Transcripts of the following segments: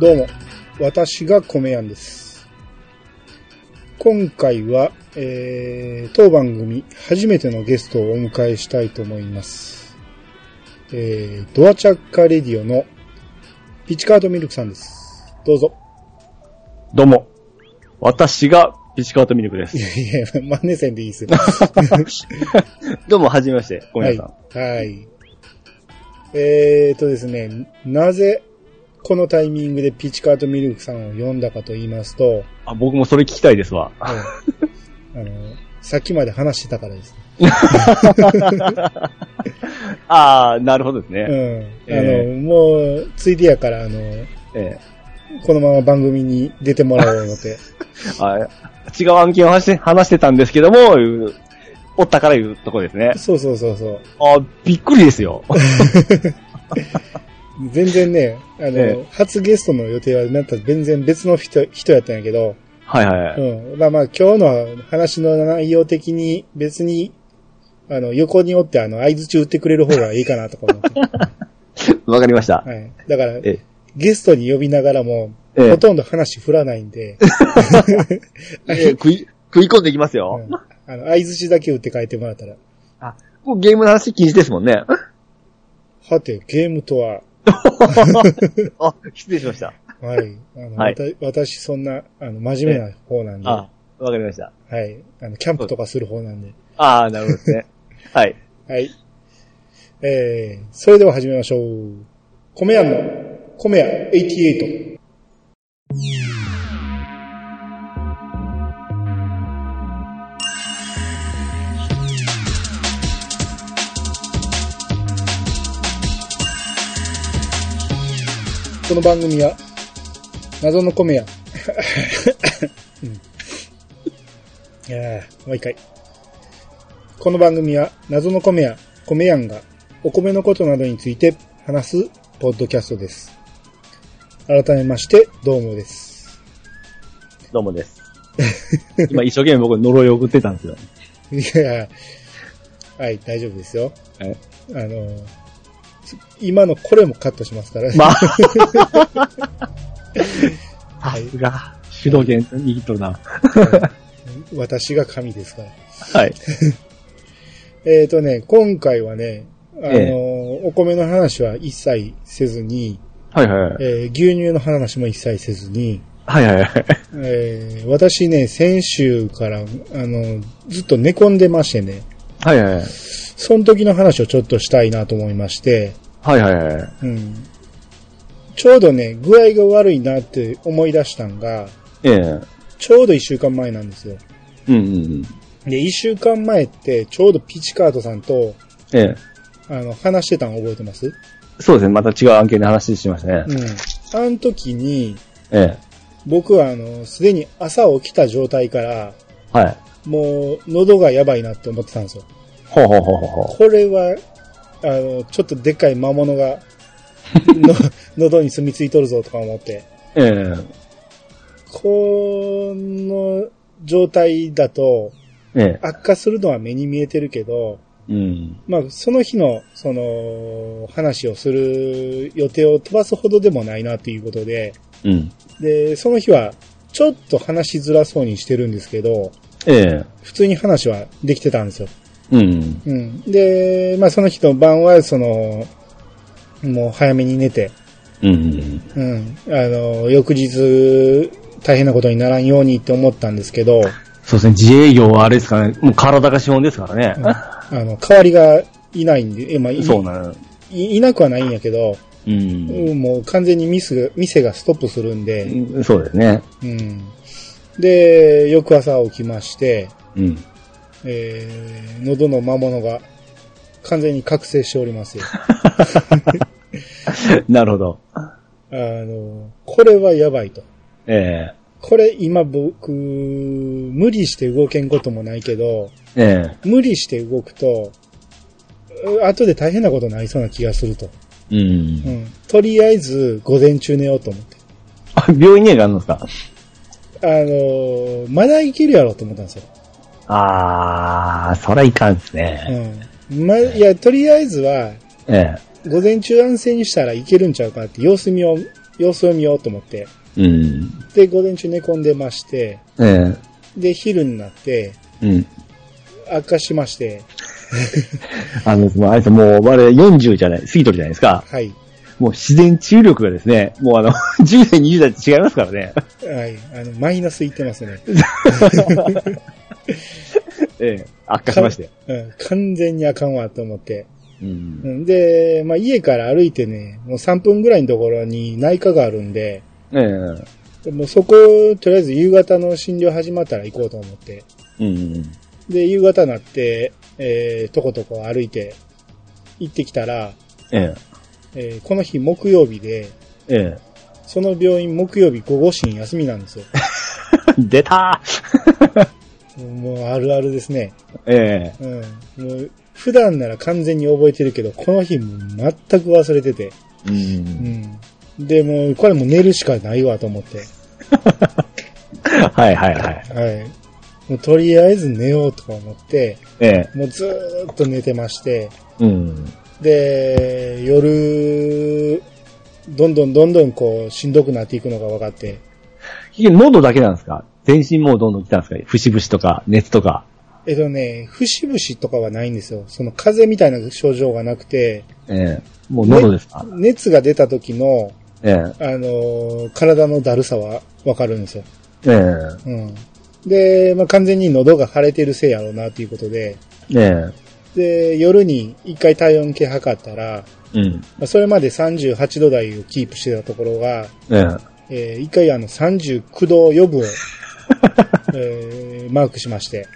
どうも、私が米やんです。今回は、えー、当番組初めてのゲストをお迎えしたいと思います。えー、ドアチャッカレディオのピチカートミルクさんです。どうぞ。どうも。私がピチカートミルクですい。やいや、万年線でいいですよ。どうも、はじめまして。ごめんはい。。はい。えーとですね、なぜこのタイミングでピチカートミルクさんを呼んだかと言いますと、あ、僕もそれ聞きたいですわ。はいあの、さっきまで話してたからです。ああ、なるほどですね。うん。あの、えもう、ついでやから、あの、えこのまま番組に出てもらおう思って。え あ違う案件を話して話してたんですけども、おったから言うとこですね。そうそうそうそう。あびっくりですよ。全然ね、あの、ええ初ゲストの予定は、なんか全然別の人、人やったんやけど、はいはい。うん。まあまあ、今日の話の内容的に別に、あの、横におって、あの、合図中打ってくれる方がいいかなとか思って。わかりました。はい。だから、えゲストに呼びながらも、ええほとんど話振らないんで、ええ食い、食い込んでいきますよ。うんあの、合図打って書いて帰ってもらったら、もうゲームの話禁止ですもんね。はて、ゲームとは、あ、失礼しました。はい。あの、はい私、そんな、あの、真面目な方なんで、はあ、わかりました。い。あの、キャンプとかする方なんで、ああ、なるほどですね。はい。はい。えー、それでは始めましょう。米屋の、米屋88。この番組は、謎の米屋。うん、いやーもう一回。この番組は謎の米屋、米やんがお米のことなどについて話すポッドキャストです。改めまして、どうもです。どうもです。今一生懸命僕呪いを送ってたんですよ。いや、はい、大丈夫ですよ。はいあの、今のこれもカットしますから。まあ。さすが、主導権握っとるな。私が神ですから。はい。えっ、とね、今回はね、あの、えお米の話は一切せずに、はいはい。えー牛乳の話も一切せずに、はいはいはい。えー私ね、先週から、あの、ずっと寝込んでましてね、はいはいはい。その時の話をちょっとしたいなと思いまして、はいはいはい。うん。ちょうどね、具合が悪いなって思い出したんが、ええ。ちょうど一週間前なんですよ。うんうんうん。で、一週間前って、ちょうどピチカートさんと、ええ。あの、話してたの覚えてます？そうですね。また違う案件で話しましたね。うん。あの時に、ええ。僕はあの、すでに朝起きた状態から、はい。もう、喉がやばいなって思ってたんですよ。ほうほうほうほうほこれは、あの、ちょっとでっかい魔物が、の喉に住み着いとるぞとか思って、う。ええ。この状態だと、ええ。悪化するのは目に見えてるけど、うん。まあ、その日の、その、話をする予定を飛ばすほどでもないなっていうことで、うん。で、その日は、ちょっと話しづらそうにしてるんですけど、ええ。普通に話はできてたんですよ。うん。うん。で、まあ、その日の晩は、その、もう早めに寝て、うん。うん。あの、翌日、大変なことにならんようにって思ったんですけど、そうですね。自営業はあれですかね。もう体が資本ですからね。あの、代わりがいないんで、えまあ、いそうなの。いいなくはないんやけど、うん。うんもう完全にミスが、店がストップするんで、うんそうですね。うん。で、翌朝起きまして、うん。えー、喉の魔物が完全に覚醒しておりますよ。なるほど。あの、これはやばいと。えこれ今僕、無理して動けんこともないけど、ええ無理して動くと、う後で大変なことになりそうな気がすると。えうんう。ん。とりあえず、午前中寝ようと思って。あ、病院にはあるんですか？あの、まだいけるやろうと思ったんですよ。あー、そらいかんですね。うん。ま、いや、とりあえずは、え午前中安静にしたらいけるんちゃうかって様子見を様子を見ようと思って。うん。で、午前中寝込んでまして、ええ。で、昼になって、うん。悪化しまして、あの、もうあれですもう、我々40じゃない、過ぎとるじゃないですか。はい。もう自然治癒力がですね、もうあの、10代、20代って違いますからね。はい。あの、マイナスいってますね。ええ。悪化しまして。うん。完全にあかんわと思って。うんう。んで、まあ、家から歩いてね、もう3分ぐらいのところに内科があるんで、ええ。もうそこ、とりあえず夕方の診療始まったら行こうと思って。うん。で、夕方になって、えー、とことこ歩いて行ってきたら、ええーこの日木曜日で、え。えその病院木曜日午後診休みなんですよ。え。出たもうあるあるですね。えうん。もう普段なら完全に覚えてるけど、この日も全く忘れてて。え。うん。うん。で、もうこれもう寝るしかないわと思って。はいはいはい。はい。もうとりあえず寝ようとか思って、ええ。もうずーっと寝てまして、うん。で、夜、どんどんどんどんこう、しんどくなっていくのが分かって、喉だけなんですか？全身もうどんどん来たんですか？節々とか、熱とか。えっとね、節々とかはないんですよ。その風邪みたいな症状がなくて、ええ。もう喉ですか、熱が出た時の、ええ。あのー体のだるさは分かるんですよ。えうん。で、まあ、完全に喉が腫れてるせいやろうなということで、え。えで、夜に一回体温計測ったら、え。うん。まあそれまで38度台をキープしてたところが、ええ。えー一回あの39度予部を、えーマークしまして、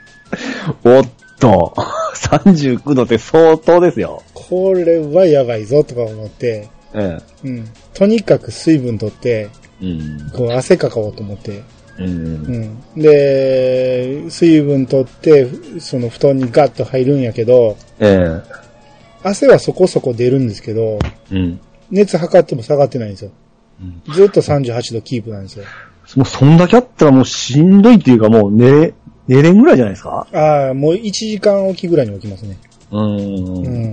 おっと、39度って相当ですよ。これはやばいぞとか思って、えうん。とにかく水分取って、え。うん。こう汗かこうと思って、うんう。ん。で、水分取って、その布団にガッと入るんやけど、ええ。汗はそこそこ出るんですけど、うん。熱測っても下がってないんですよ。ずっと38度キープなんですよ。もうそんだけあったらもうしんどいっていうかもう寝れ、寝れんぐらいじゃないですか？ああ、もう1時間おきぐらいに起きますね。う。うんん。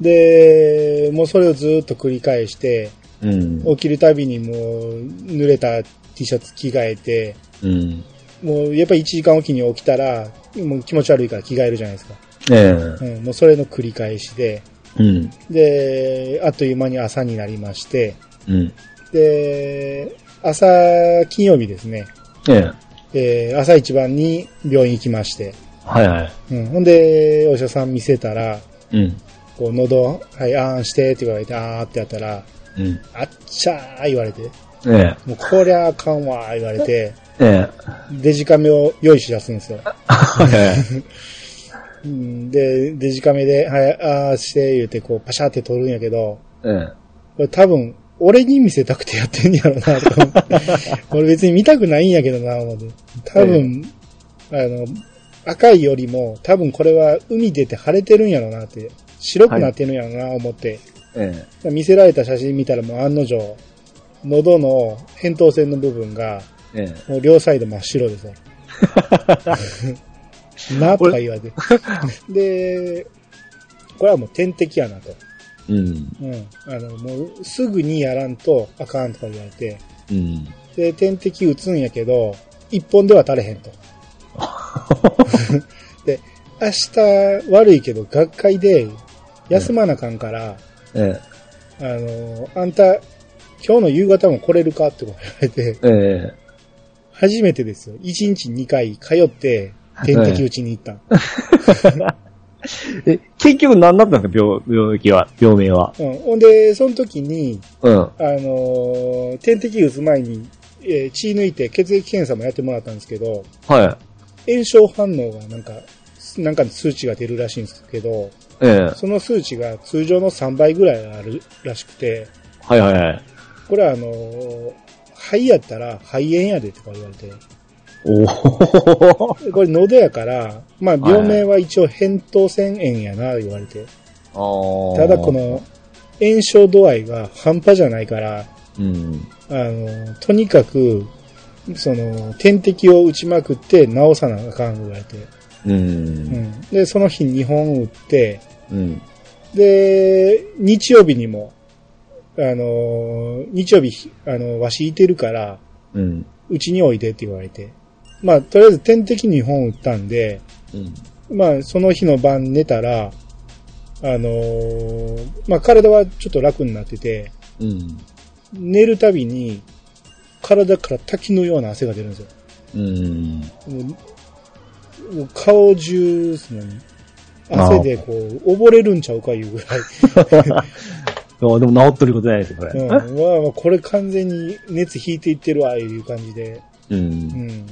で、もうそれをずっと繰り返して、うん。起きるたびにもう濡れた T シャツ着替えて、うん。もうやっぱり1時間おきに起きたら、もう気持ち悪いから着替えるじゃないですか。えうん、もうそれの繰り返しで、え。うん。で、あっという間に朝になりまして、うん。で、朝、金曜日ですね、ええ。えー朝一番に病院行きまして、はいはい。うん、ほんで、お医者さん見せたら、うん。こう、喉、はい、あーんしてって言われて、あーってやったら、うん。あっちゃー言われて、ええ。もうこりゃあかんわー言われて、ええ。デジカメを用意し出すんですよ。はい。うんで、デジカメで、はい、あーして言うて、こう、パシャって撮るんやけど、ええ。これ多分、俺に見せたくてやってんやろな、とか思って。俺別に見たくないんやけどな、思って。多分、あの、赤いよりも、多分これは海出て腫れてるんやろなって、白くなってるんやろな、思って。ええ。見せられた写真見たらもう案の定、喉の扁桃腺の部分が、ええ。もう両サイド真っ白でさ。なとか言われて。で、これはもう点滴やなと。うん。うん。あの、もうすぐにやらんとあかんとか言われて。うん。で、点滴打つんやけど、一本では足れへんと。で、明日悪いけど学会で休まなあかんから、えあの、あんた、今日の夕方も来れるかって言われて、え。え初めてですよ。1日2回通って、点滴打ちに行ったん。え。え、結局何だったんですか？病、病気は、病名は？うん。ほんで、その時に、うん。あのー点滴打つ前に、えー血抜いて血液検査もやってもらったんですけど、は炎症反応がなんか、なんかの数値が出るらしいんですけど、い。ええ。その数値が通常の3倍ぐらいあるらしくて、はいはいはい。これはあのー肺やったら肺炎やでとか言われて、おお。これ喉やから、まあ病名は一応扁桃腺炎やな言われて、ただこ、の炎症度合いが半端じゃないから、うん。あの、とにかく、その、点滴を打ちまくって治さなあかん言われて。う。うんん。で、その日2本打って、うん。で、日曜日にも、あのー日曜日、あの、わしいてるから、うん。うちにおいでって言われて。まあ、とりあえず点滴に2本打ったんで、うん。まあ、その日の晩寝たら、あのーまあ、体はちょっと楽になってて、うん。寝るたびに、体から滝のような汗が出るんですよ。うん。もうもう顔中です。汗でこう、溺れるんちゃうかいうぐらい。そう でも治っとることないですよ、これ。うん。まあまあ、これ完全に熱引いていってるわ、いう感じで。う。うんん。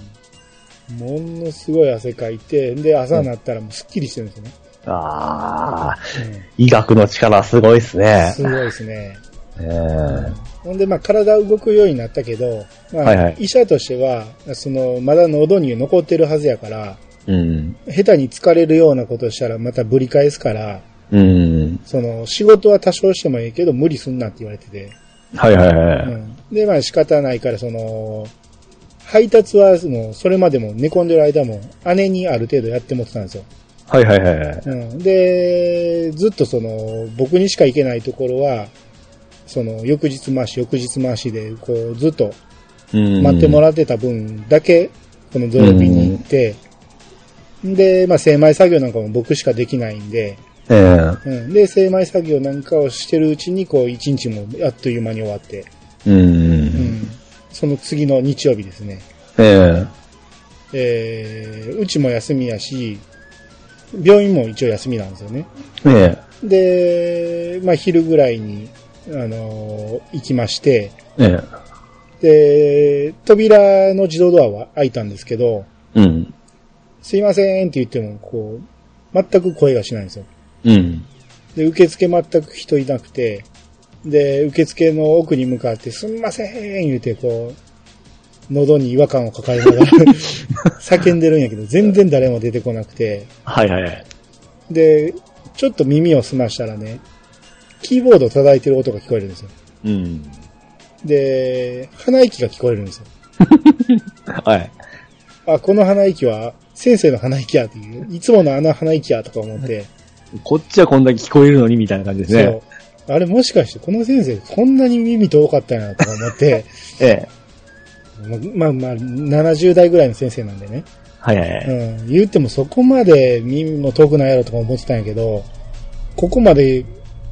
ものすごい汗かいて、で、朝になったらもうスッキリしてるんですよね。ああ、うん医学の力すごいですね。すごいですね。ええほんで、まあ、体動くようになったけど、まあ、はいはい医者としては、その、まだ喉に残ってるはずやから、うん。下手に疲れるようなことしたらまたぶり返すから、うん。その、仕事は多少してもいいけど、無理すんなって言われてて。はいはいはい。うん。で、まあ仕方ないから、その、配達は、その、それまでも寝込んでる間も、姉にある程度やってもってたんですよ。はいはいはいはい。うん。で、ずっとその、僕にしか行けないところは、その、翌日回し、翌日回しで、こう、ずっとうん待ってもらってた分だけ、この土曜日に行って、で、まあ精米作業なんかも僕しかできないんで、ええうん。で、精米作業なんかをしてるうちに、こう、一日もあっという間に終わって、うん。うん。その次の日曜日ですね。ええー、うちも休みやし、病院も一応休みなんですよね。ええで、まあ昼ぐらいに、あのー行きまして、ええで、扉の自動ドアは開いたんですけど、うん。すいませんって言っても、こう、全く声がしないんですよ。うん。で、受付全く人いなくて、で、受付の奥に向かって、すみません言うて、こう、喉に違和感を抱えながら 叫んでるんやけど、全然誰も出てこなくて、はいはいはい。で、ちょっと耳を澄ましたらね、キーボード叩いてる音が聞こえるんですよ。うん。で、鼻息が聞こえるんですよ。はい。あ、この鼻息は、先生の鼻息やっていう、いつものあの鼻息やとか思って、こっちはこんだけ聞こえるのにみたいな感じですね。あれもしかしてこの先生こんなに耳遠かったんやとか思って、ええ。まあまあ、70代ぐらいの先生なんでね。はいはいはい。うん。言ってもそこまで耳も遠くないやろとか思ってたんやけど、ここまで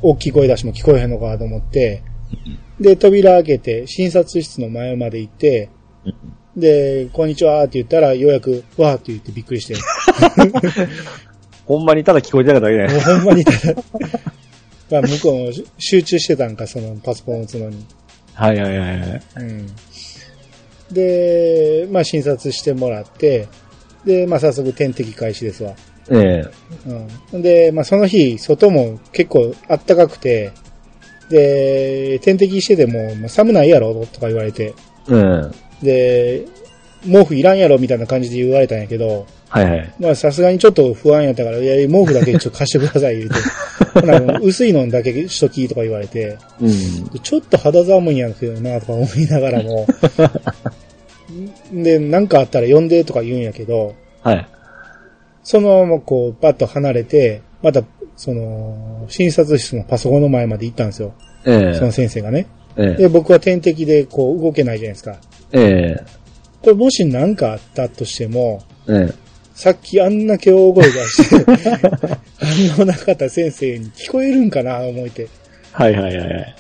大きい声出しも聞こえへんのかと思って、で、扉開けて、診察室の前まで行って、で、こんにちはって言ったら、ようやく、わーって言ってびっくりして、ほんまにただ聞こえてただけじゃないもうほんまにただ、まあ向こうも集中してたんか、そのパソコンを打つのに。はいはいはいはい。うん。で、まあ診察してもらって、で、まあ早速点滴開始ですわ。えうん。で、まあその日、外も結構暖かくて、で、点滴してても、まあ、寒ないやろ？とか言われて、え。うん。で、毛布いらんやろ？みたいな感じで言われたんやけど、はいはい。まあさすがにちょっと不安やったから、いや、毛布だけちょっと貸してください言うて、ほな薄いのだけしときとか言われて、うん。ちょっと肌寒いんやけどなとか思いながらも、で、なんかあったら呼んでとか言うんやけど、はい。そのままこう、バッと離れて、また、その、診察室のパソコンの前まで行ったんですよ。ええ。その先生がね。ええ。で、僕は点滴でこう動けないじゃないですか。ええ。これもし何かあったとしても、ええ。さっきあんだけ大声出して、反応なかった先生に聞こえるんかな思いて。はいはいはいはい。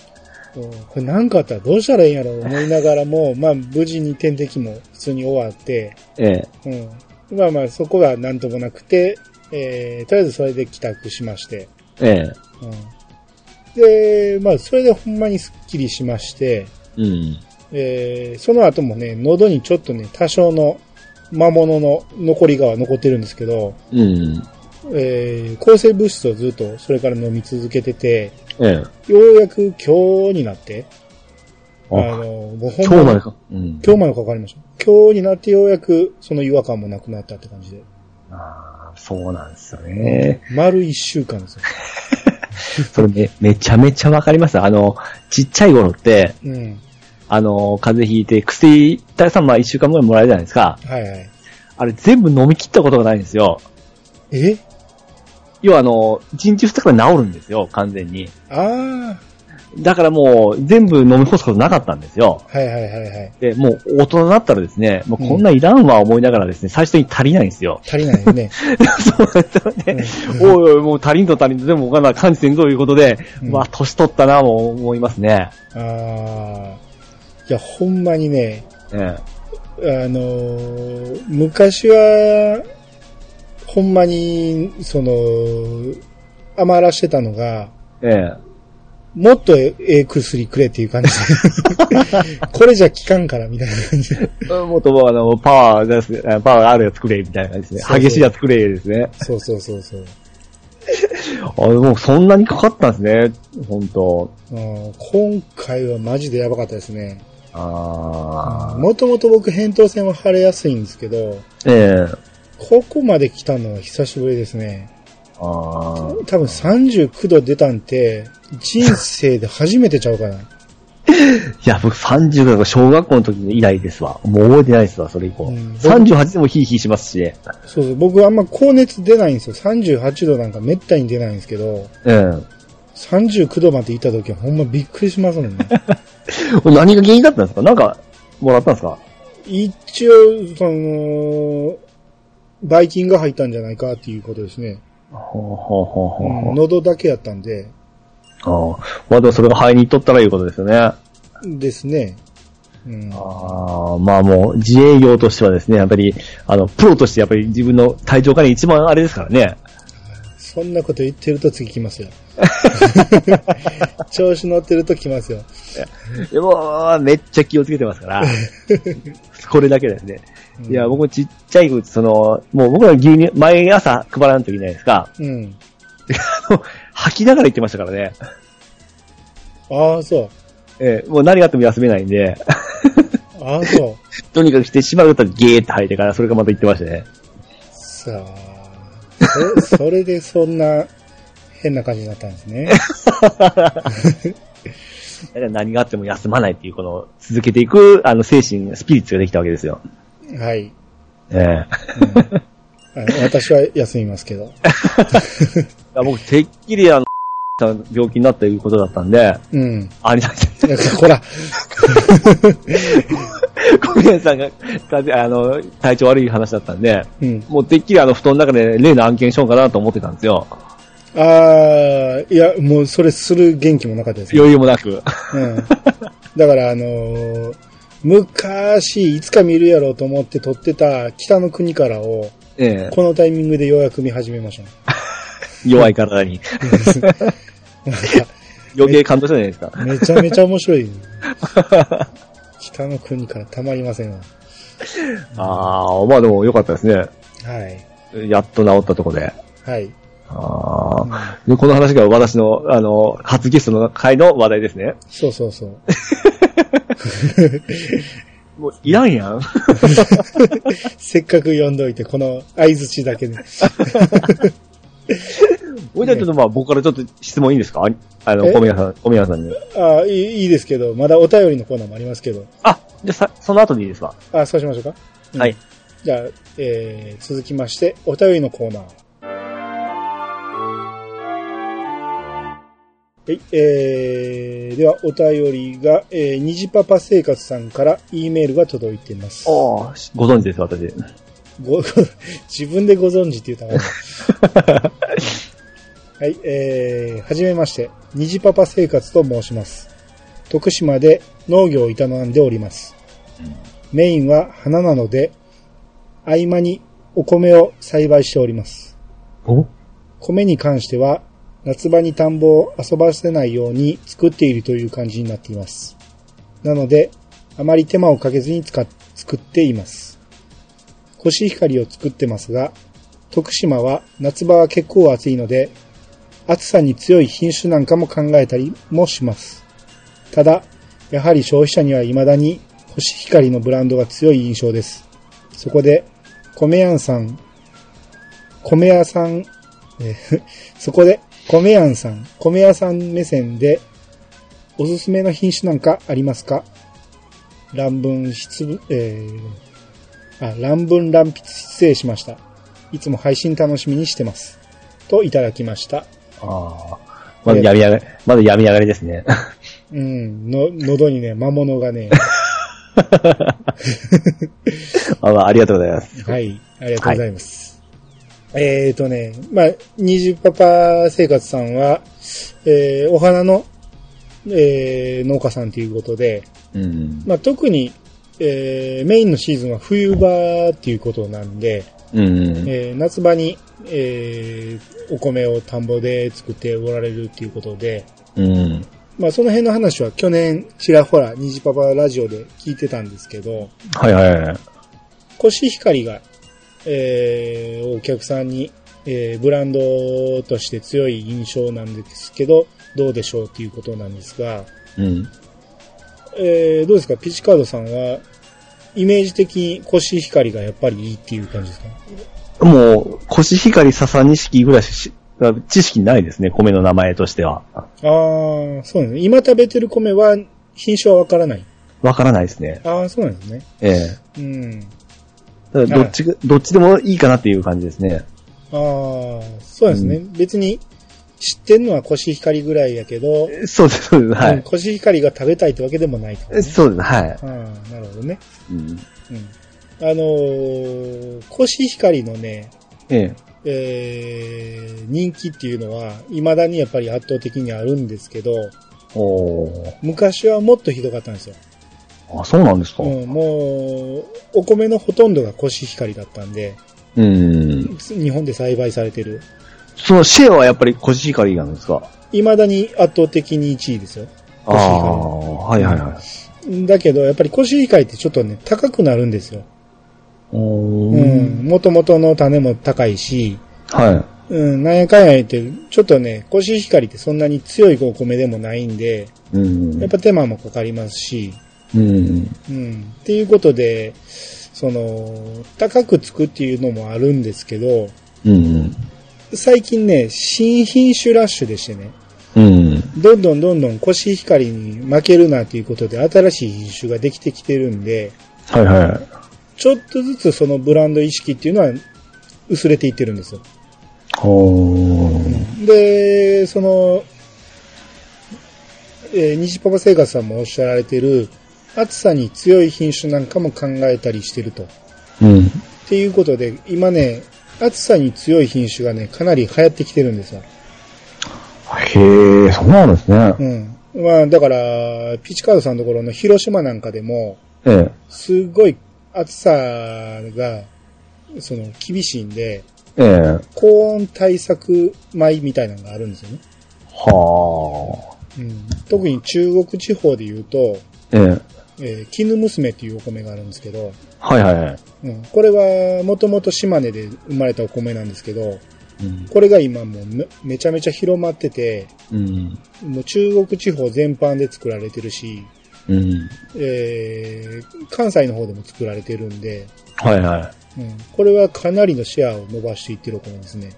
うんこれ何かあったらどうしたらいいんやろう思いながらも、まあ無事に点滴も普通に終わって、ええ。うん。まあまあそこが何ともなくて、えー、とりあえずそれで帰宅しまして、ええ。うん。で、まあそれでほんまにスッキリしまして、うん。えー、その後もね、喉にちょっとね、多少の魔物の残りが残ってるんですけど、うん。えー、抗生物質をずっとそれから飲み続けてて、ええ。ようやく今日になって、ああ、の、もうほんま今日までか。うん。今日までかかりました。今日になってようやくその違和感もなくなったって感じで。ああ、そうなんですよね。丸一週間ですよ。それめ、めちゃめちゃわかります。あの、ちっちゃい頃って、うん。あの、風邪ひいて、薬、大さんまあ一週間ぐらいもらえるじゃないですか。はいはい。あれ全部飲み切ったことがないんですよ。え？要はあの、1日2日で治るんですよ、完全に。あだからもう全部飲み干すことなかったんですよ。はいはいはいはい。で、もう大人になったらですね、もうこんないらんわ思いながらですね、最初に足りないんですよ。足りないよね。そうね。うんおいおい、もう足りんと足りんと、でもわかんない、感じてんぞということで、うんまあ、年取ったな、もう思いますね。ああ。いや、ほんまにね、えあのー昔は、ほんまに、その、余らしてたのが、え。えもっとええ薬くれっていう感じで。これじゃ効かんから、みたいな感じ。もっとあの、パワーです、パワーがあるやつ作れ、みたいな感じですね。そうそう激しいやつ作れ、ですね。そうそうそうそう。あ、もうそんなにかかったんですね。本当うん今回はマジでやばかったですね。ああ。もともと僕、扁桃腺は腫れやすいんですけど、ええ。ここまで来たのは久しぶりですね。ああ。多分39度出たんて、人生で初めてちゃうかな。いや、僕30だから小学校の時に以来ですわ。もう覚えてないですわ、それ以降。うん38でもヒーヒーしますし。そうそう、僕あんま高熱出ないんですよ。38度なんかめったに出ないんですけど、え39度まで行った時はほんまびっくりしますもんね。え。何が原因だったんですか？なんか、もらったんですか？一応、その、バイキンが入ったんじゃないかっていうことですね。ほうほうほうほうほううん、喉だけやったんで、ああ。まあでもそれが肺にいっとったらいうことですよね。あですね。うん、あ、まあもう自営業としてはですね、やっぱり、あの、プロとしてやっぱり自分の体調管理一番あれですからね。そんなこと言ってると次来ますよ。調子乗ってると来ますよ。でも、めっちゃ気をつけてますから。これだけですね。いや、僕もちっちゃい時、その、もう僕ら牛乳、毎朝配らんといけないですか。うん。吐きながら言ってましたからね。ああ、そう。ええもう何があっても休めないんで、ああ、そう。とにかくしてしまうとゲーって吐いてから、それがまた言ってましたね。さあ、そそれでそんな変な感じになったんですね。だから何があっても休まないっていう、この、続けていく、あの、精神、スピリッツができたわけですよ。はい。ええあの私は休みますけど。僕、てっきりあの、病気になったということだったんで、うん。あり。だほら、小宮さんが、かあの、体調悪い話だったんで、うん。もうてっきりあの、布団の中で例の案件しようかなと思ってたんですよ。ああ、いや、もうそれする元気もなかったですよ。余裕もなく。うん。だからあのー昔、いつか見るやろうと思って撮ってた北の国からを、ええこのタイミングでようやく見始めましたね。弱い体に。余計感動したじゃないですか。めちゃめちゃ面白い。北の国からたまりませんわ。ああ、まあでも良かったですね。はい。やっと治ったとこで。はい。ああ。で、この話が私の、あの、初ゲストの回の話題ですね。そうそうそう。もう、いらんやん。せっかく読んどいて、この相づちだけで。おいじゃあちょっとまあ僕からちょっと質問いいですか？あの、え？小宮さん、小宮さんに。ああ、いいいいですけど、まだお便りのコーナーもありますけど。あ、じゃあさ、その後でいいですか？あそうしましょうか。うんはい。じゃあ、えー、続きまして、お便りのコーナー。はい、えー、では、お便りが、えー、にじパパ生活さんから E メールが届いています。おーご存知です、私。ご、自分でご存知って言ったら。はい、えー、はじめまして、にじパパ生活と申します。徳島で農業を営んでおります。メインは花なので、合間にお米を栽培しております。お？米に関しては、夏場に田んぼを遊ばせないように作っているという感じになっています。なので、あまり手間をかけずに使っ作っています。コシヒカリを作ってますが、徳島は夏場は結構暑いので、暑さに強い品種なんかも考えたりもします。ただ、やはり消費者には未だにコシヒカリのブランドが強い印象です。そこで、米屋さん、米屋さん、そこで、米屋さん、米屋さん目線で、おすすめの品種なんかありますか？乱文失、えー、あ、乱文乱筆失礼しました。いつも配信楽しみにしてます。といただきました。ああ。まだ病み上がり、まだ病み上がりですね。うん。の、喉にね、魔物がね、あ、まあ、ありがとうございます。はい。ありがとうございます。えーとね、まあ、虹パパ生活さんは、えーお花の、えー農家さんということで、うん。まあ、特に、えーメインのシーズンは冬場っていうことなんで、うん。えー夏場に、えーお米を田んぼで作っておられるっていうことで、うん。まあその辺の話は去年ちらほら虹パパラジオで聞いてたんですけど、はいはいはい。コシヒカリが、えーお客さんに、えーブランドとして強い印象なんですけど、どうでしょうっていうことなんですが、うん。えーどうですか？ピチカードさんは、イメージ的にコシヒカリがやっぱりいいっていう感じですか？もう、コシヒカリ笹錦ぐらいし、知識ないですね、米の名前としては。ああ、そうなんですね。今食べてる米は品種はわからない？わからないですね。ああ、そうなんですね。ええ。うん。だからどっちが、どっちでもいいかなっていう感じですね。ああ、そうなんですね。別に知ってんのはコシヒカリぐらいやけど、そうです、そうです、はうんコシヒカリが食べたいってわけでもないと、い。そうです、はい。ああ、なるほどね。うん。うん。あのーコシヒカリのね、ええ。えー、人気っていうのは、未だにやっぱり圧倒的にあるんですけど、おー。昔はもっとひどかったんですよ。あ、そうなんですか。うん、もう、お米のほとんどがコシヒカリだったんで、うん。日本で栽培されてる。そのシェアはやっぱりコシヒカリなんですか？未だに圧倒的に1位ですよ。ああ、はいはいはい。だけど、やっぱりコシヒカリってちょっとね、高くなるんですよ。おうー。ん。元々の種も高いし、はうん、なんやかんや言って、ちょっとね、コシヒカリってそんなに強いお米でもないんで、い。うん。やっぱ手間もかかりますし、うん。うん。っていうことで、その、高くつくっていうのもあるんですけど、うん。最近ね、新品種ラッシュでしてね、うん。どんどんどんどんコシヒカリに負けるなということで新しい品種ができてきてるんで、はいはい。ちょっとずつそのブランド意識っていうのは薄れていってるんですよ。で、その、えー、西パパ生活さんもおっしゃられてる、暑さに強い品種なんかも考えたりしてると。うん。っていうことで、今ね、暑さに強い品種がね、かなり流行ってきてるんですよ。へえ、そうなんですね。うん。まあ、だから、ピチカードさんのところの広島なんかでも、ええ。すごい暑さが、その、厳しいんで、ええ。高温対策米みたいなのがあるんですよね。はうん、特に中国地方で言うと、あ。ええ。えー絹娘っていうお米があるんですけど、はいはいはい。うん、これはもともと島根で生まれたお米なんですけど、うん。これが今もうめめちゃめちゃ広まってて、うん。もう中国地方全般で作られてるし、うん。えー関西の方でも作られてるんで、はいはい。うん、これはかなりのシェアを伸ばしていってるお米ですね。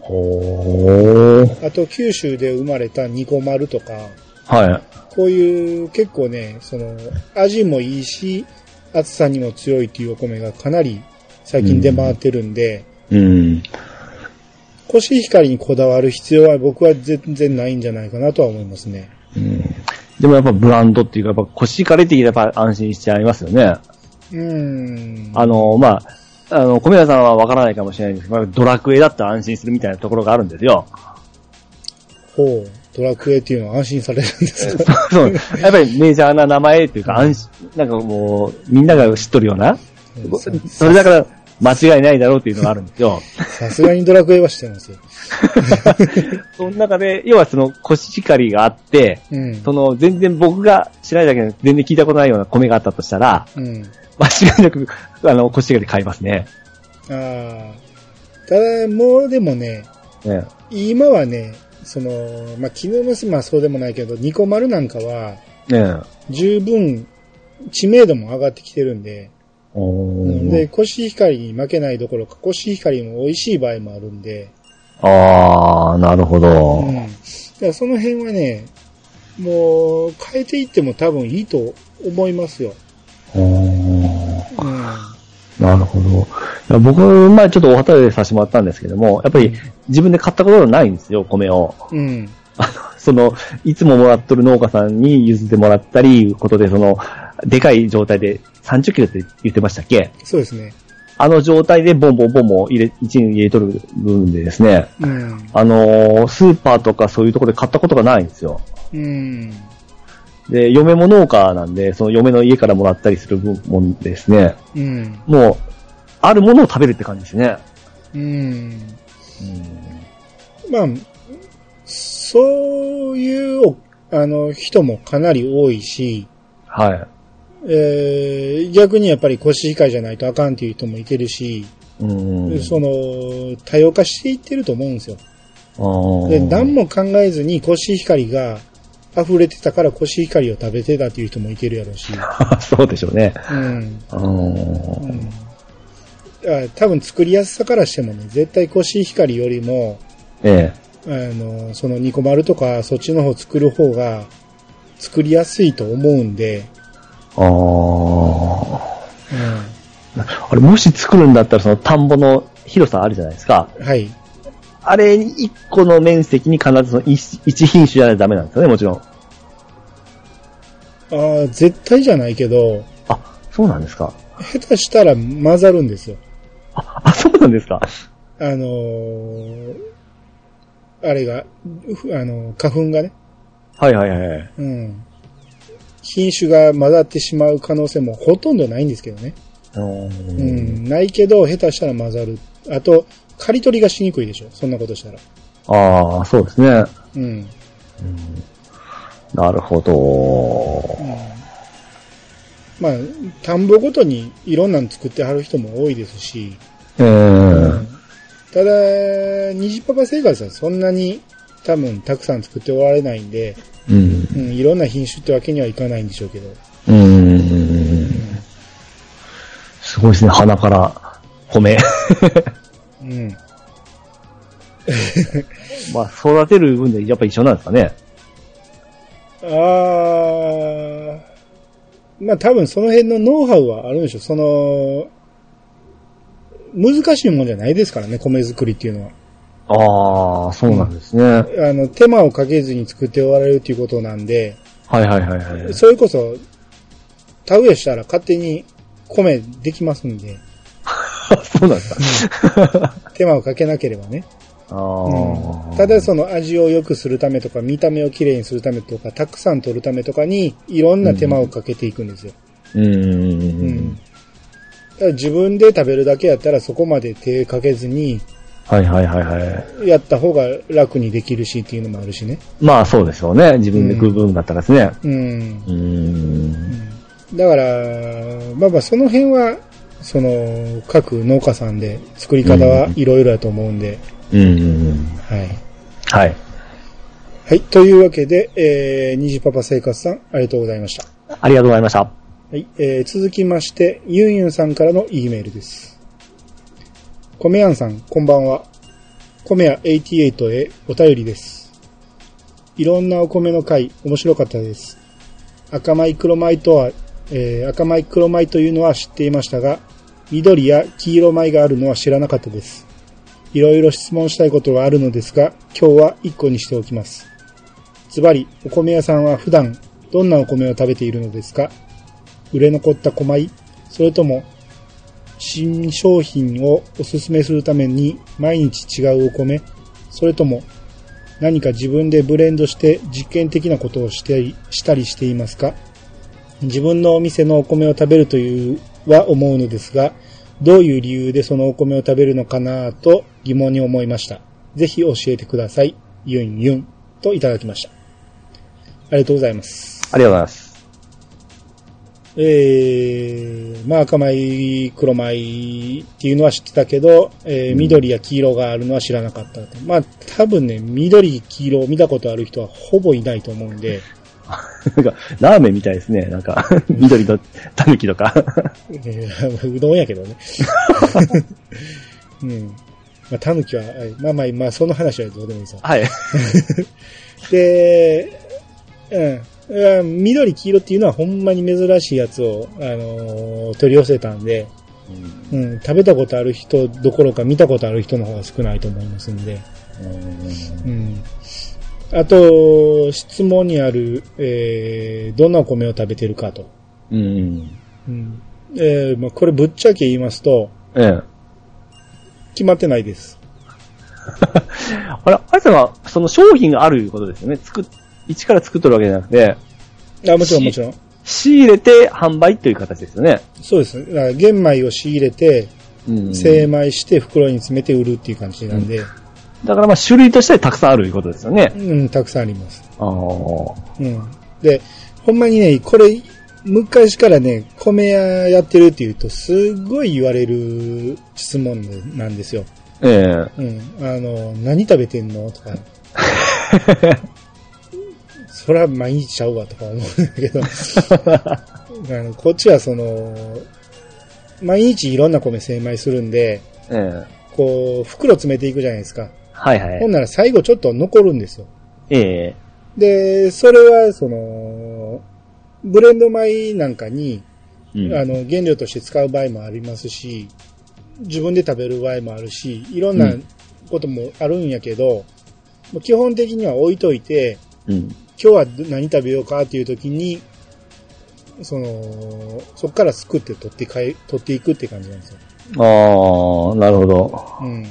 ほー。あと九州で生まれたニコマルとか、はい。こういう結構ね、その味もいいし、暑さにも強いっていうお米がかなり最近出回ってるんで、うん。コシヒカリにこだわる必要は僕は全然ないんじゃないかなとは思いますね。うん。でもやっぱブランドっていうか、やっぱコシヒカリって言えばやっぱ安心しちゃいますよね。うーん。あの、まあ、あの、米田さんはわからないかもしれないんですけど、ドラクエだったら安心するみたいなところがあるんですよ。ほう、ドラクエっていうのは安心されるんですか？そう。やっぱりメジャーな名前っていうか、安心、なんかもう、みんなが知っとるような、それだから間違いないだろうっていうのがあるんですよ。さすがにドラクエはしてますよ。その中で、要はそのコシヒカリがあって、うん。その全然僕が知らないだけで全然聞いたことないような米があったとしたら、うん。間違いなく、あの、コシヒカリ買いますね。ああ。ただ、もうでもね、ね今はね、その、まあ、絹娘はそうでもないけど、ニコマルなんかは、ね十分、知名度も上がってきてるんで、おーで、コシヒカリに負けないどころか、コシヒカリも美味しい場合もあるんで、あー、なるほど。うん。だからその辺はね、もう、変えていっても多分いいと思いますよ。うん。なるほど。僕、前ちょっとお旗でさせてもらったんですけども、やっぱり自分で買ったことがないんですよ、米を。うん。あの、その、いつももらっとる農家さんに譲ってもらったり、いうことで、その、でかい状態で30キロって言ってましたっけ？そうですね。あの状態でボンボンボンボン入れ、1年入れとる分でですね、うん。あのースーパーとかそういうところで買ったことがないんですよ。うん。で、嫁も農家なんで、その嫁の家からもらったりする分もんですね、うん。もう、あるものを食べるって感じですね。うん。まあ、そういう、あの、人もかなり多いし、はい。えー逆にやっぱりコシヒカリじゃないとあかんっていう人もいてるし、うん。その、多様化していってると思うんですよ。で、何も考えずにコシヒカリが溢れてたからコシヒカリを食べてたっていう人もいてるやろうし。そうでしょうね。うん。うんあ多分作りやすさからしてもね、絶対コシヒカリよりも、えあの、そのニコマルとかそっちの方作る方が作りやすいと思うんで、え。ああ。あれ、もし作るんだったら、その田んぼの広さあるじゃないですか。うん。はい。あれに1個の面積に必ずその 1, 一品種じゃないとダメなんですよね、もちろん。あー絶対じゃないけど、あ、そうなんですか。下手したら混ざるんですよ。あ、あそうなんですか？あのーあれが、ふあの、花粉がね、はいはいはい。うん。品種が混ざってしまう可能性もほとんどないんですけどね。ううん。ないけど、下手したら混ざる。あと、刈り取りがしにくいでしょ。そんなことしたら。ああ、そうですね。うん。なるほど。まあ、田んぼごとにいろんなの作ってはる人も多いですし、えー、ただ、虹パパ生活はそんなに多分たくさん作っておられないんで、うん。うん、いろんな品種ってわけにはいかないんでしょうけど。うん。すごいですね、鼻から米。うん。まあ、育てる分でやっぱ一緒なんですかね。あー、まあ多分その辺のノウハウはあるんでしょう。その、難しいもんじゃないですからね、米作りっていうのは。ああ、そうなんですね。あの、手間をかけずに作っておられるっていうことなんで、はいはいはいはい。それこそ、田植えしたら勝手に米できますんで、そうなんですか。手間をかけなければね。あうんあ。ただその味を良くするためとか、見た目をきれいにするためとか、たくさん取るためとかに、いろんな手間をかけていくんですよ。うん。ううんん。だから自分で食べるだけやったらそこまで手かけずに、はいはいはいはい。やった方が楽にできるしっていうのもあるしね。まあそうですよね。自分で食う分だったらですね。うん。うん。だから、まあまあその辺は、その、各農家さんで作り方はいろいろだと思うんで、うん。はい。はい。はい。というわけで、えー、虹パパ生活さん、ありがとうございました。ありがとうございました。はい。えー、続きまして、ユンユンさんからの E メールです。米やんさん、こんばんは。米屋88へお便りです。いろんなお米の回、面白かったです。赤米黒米とは、えー赤米黒米というのは知っていましたが、緑や黄色米があるのは知らなかったです。いろいろ質問したいことがあるのですが、今日は1個にしておきます。ズバリ、お米屋さんは普段、どんなお米を食べているのですか？売れ残った小米それとも、新商品をおすすめするために毎日違うお米それとも、何か自分でブレンドして実験的なことをしてしたりしていますか？自分のお店のお米を食べるというは思うのですが、どういう理由でそのお米を食べるのかなと疑問に思いました。ぜひ教えてください。ユンユンといただきました。ありがとうございます。ありがとうございます。えー、まあ赤米、黒米っていうのは知ってたけど、えー緑や黄色があるのは知らなかったと。まあ多分ね、緑、黄色を見たことある人はほぼいないと思うんで、なんか、ラーメンみたいですね。なんか、緑とタヌキとか。えーうどんやけどね。うん。まあ、タヌキは、はいまあまあ、まあ、その話はどうでもいいさ。はい。で、うん。うん緑、黄色っていうのはほんまに珍しいやつを、あのー取り寄せたんで、うん、食べたことある人どころか見たことある人の方が少ないと思いますんで、うん。あと、質問にある、えー、どんなお米を食べてるかと。うん。うん。えー、まあ、これぶっちゃけ言いますと、ええ。決まってないです。あれ、あれさんは、その商品があるいうことですよね。作っ、一から作っとるわけじゃなくて、あ、もちろんもちろん。仕入れて販売という形ですよね。そうです。だから玄米を仕入れて、うん精米して袋に詰めて売るっていう感じなんで、だからまあ種類としてたくさんあるいうことですよね。うん、たくさんあります。ああ。うん。で、ほんまにね、これ、昔からね、米屋やってるって言うと、すごい言われる質問なんですよ。ええうん。あの、何食べてんの？とか。それは毎日ちゃうわとか思うんだけど、あのこっちはその、毎日いろんな米精米するんで、ええこう、袋詰めていくじゃないですか。はいはい。ほんなら最後ちょっと残るんですよ。ええで、それは、その、ブレンド米なんかに、うんあの、原料として使う場合もありますし、自分で食べる場合もあるし、いろんなこともあるんやけど、もう基本的には置いといて、うん。今日は何食べようかっていう時に、その、そこからすくって取ってかい、取っていくって感じなんですよ。ああ、なるほど。うん。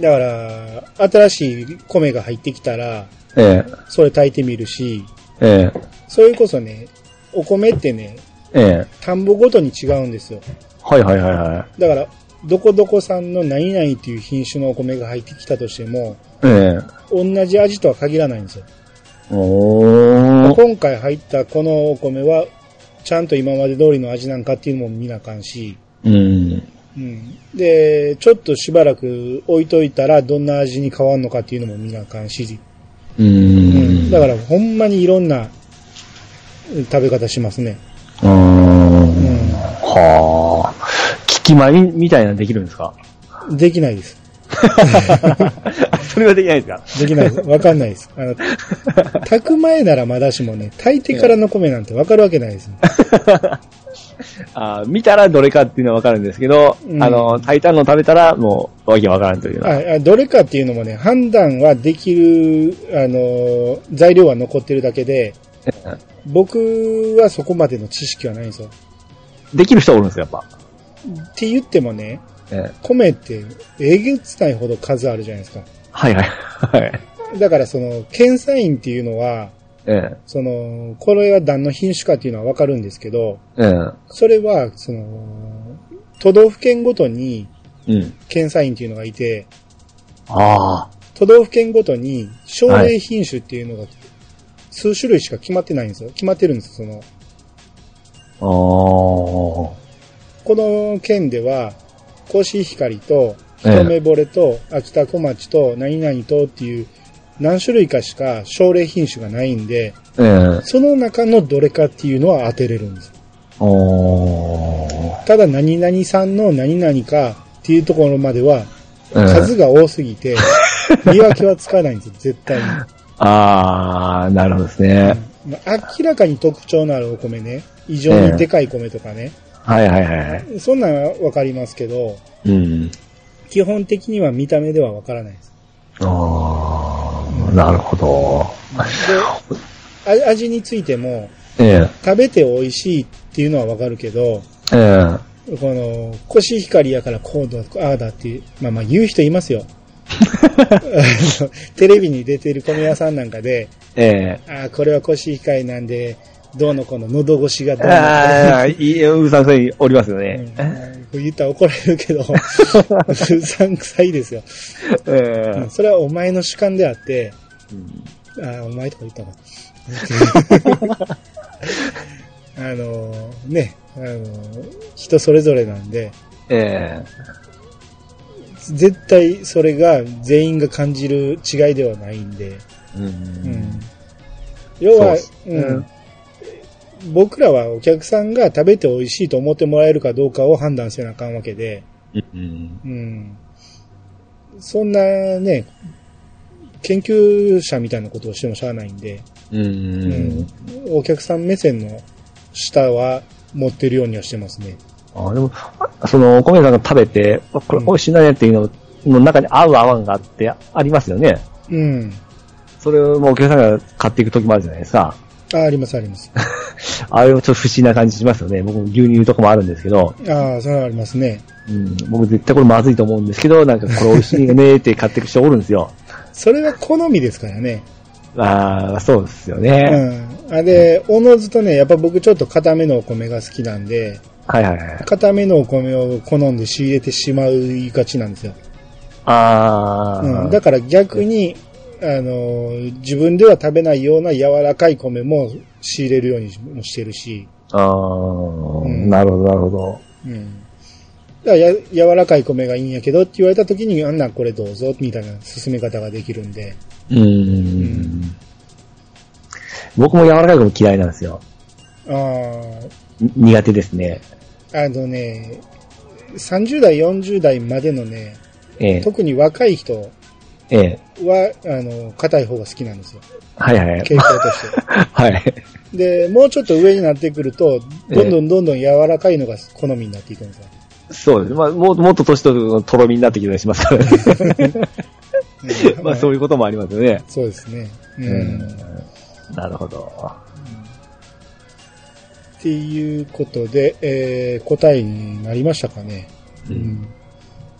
だから、新しい米が入ってきたら、ええそれ炊いてみるし、ええそれこそね、お米ってね、ええ田んぼごとに違うんですよ。はいはいはいはだから、どこどこ産の何々っていう品種のお米が入ってきたとしても、い。ええ同じ味とは限らないんですよ。おー。今回入ったこのお米は、ちゃんと今まで通りの味なんかっていうのも見なあかんし、うん。うん。で、ちょっとしばらく置いといたらどんな味に変わるのかっていうのも見なあかんし、ううん。ん。だからほんまにいろんなうん食べ方しますね。うー。うんはあ。聞き米みたいなのできるんですか？ん。できないです。それはできないですか？できないです。わかんないです。あの、炊く前ならまだしもね、炊いてからの米なんてわかるわけないです、ね。あー見たらどれかっていうのはわかるんですけど、うんあの、炊いたのを食べたらもうわけわからんというのは。ああどれかっていうのもね、判断はできる、あの、材料は残ってるだけで、僕はそこまでの知識はないんですよ。できる人おるんですよ、やっぱ。って言ってもね、ええ米ってえげつないほど数あるじゃないですか。はいはい。はい。だからその、検査員っていうのは、ええその、これは何の品種かっていうのはわかるんですけど、ええそれは、その、都道府県ごとにうん。検査員っていうのがいて、ああ。都道府県ごとに奨励品種っていうのが数種類しか決まってないんですよ。決まってるんです、その。ああ。この県では、コシヒカリと、一目惚れと、秋田小町と、何々とっていう、何種類かしか奨励品種がないんで、ええその中のどれかっていうのは当てれるんです。ただ何々さんの何々かっていうところまでは、ええ数が多すぎて、見分けはつかないんですよ、絶対に。ああ、なるほどですね。まあ明らかに特徴のあるお米ね、異常にでかい米とかね、はいはいはいはい。そんなんはわかりますけど、うん。基本的には見た目ではわからないです。ああ、なるほど。味についても、ええ食べて美味しいっていうのはわかるけど、ええこの、コシヒカリやからこうだ、ああだっていう、まあまあ言う人いますよ。テレビに出てる米屋さんなんかで、ええああ、これはコシヒカリなんで、どうのこの喉越しがどうのこああ、いい、うさんくさいおりますようね。うん言ったら怒られるけど、うさんくさいですよ。えうんそれはお前の主観であって、えああ、お前とか言ったか。あの、ね、あの、人それぞれなんで、え絶対それが全員が感じる違いではないんで、えううんん。要は、そううん。僕らはお客さんが食べて美味しいと思ってもらえるかどうかを判断せなあかんわけで、うん。うん。そんなね、研究者みたいなことをしてもしゃあないんで、う。うんん。お客さん目線の下は持ってるようにはしてますね。あでも、その、お米さんが食べて、これ美味しいなねっていうのの中に合う合わんがあって、ありますよね。うん。それをもうお客さんが買っていく時もあるじゃないですか。あ、ありますあります。あれもちょっと不思議な感じしますよね。僕も牛乳とかもあるんですけど、ああ、それはありますね。うん、僕絶対これまずいと思うんですけど、なんかこれ美味しいよねって買っていく人おるんですよ。それは好みですからね。ああ、そうですようね。ん。あれ、おのずとね、やっぱ僕ちょっと固めのお米が好きなんで、はいはいはい。固めのお米を好んで仕入れてしまいがちなんですよ。ああ、うん。だから逆に、あの、自分では食べないような柔らかい米も仕入れるようにもしてるし、ああ、んなるほどなるほど。うん。だからや柔らかい米がいいんやけどって言われた時に、あんなんこれどうぞ、みたいな進め方ができるんで。うーん。僕も柔らかい米嫌いなんですよ。あに苦手ですね。あ、あのね、30代、40代までのね、ええ。特に若い人ええ。は、あの、硬い方が好きなんですよ。はいはい。傾向として。はい。で、もうちょっと上になってくると、どんどんどんどん柔らかいのが好みになっていくんですよ。そうです。まあ、ももっと年取るととろみになってきたりしますからね。うんまあ、そういうこともありますよね。そうですね。うんうん。なるほど。っていうことで、えー答えになりましたかね。う。うんん。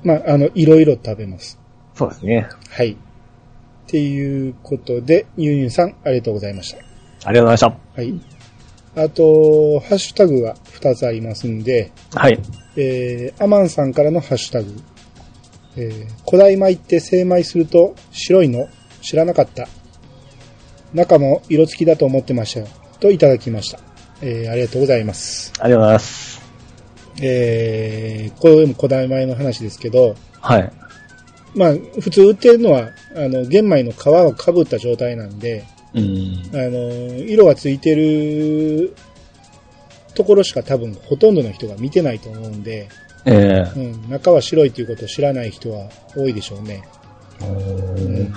まあ、あの、いろいろ食べます。そうですね。はい。っていうことで、ゆうゆうさん、ありがとうございました。ありがとうございまはい。あと、ハッシュタグが2つありますんで、した。はい。えー、アマンさんからのハッシュタグ。えー、古代米って精米すると白いの知らなかった。中も色付きだと思ってましたよ。といただきました。えー、ありがとうございます。ありがとうございます。えー、これも古代米の話ですけど、はい。まあ、普通売ってるのは、あの、玄米の皮をかぶった状態なんで、うん。あの、色がついてるところしか多分ほとんどの人が見てないと思うんで、ええうん、中は白いということを知らない人は多いでしょうね。うん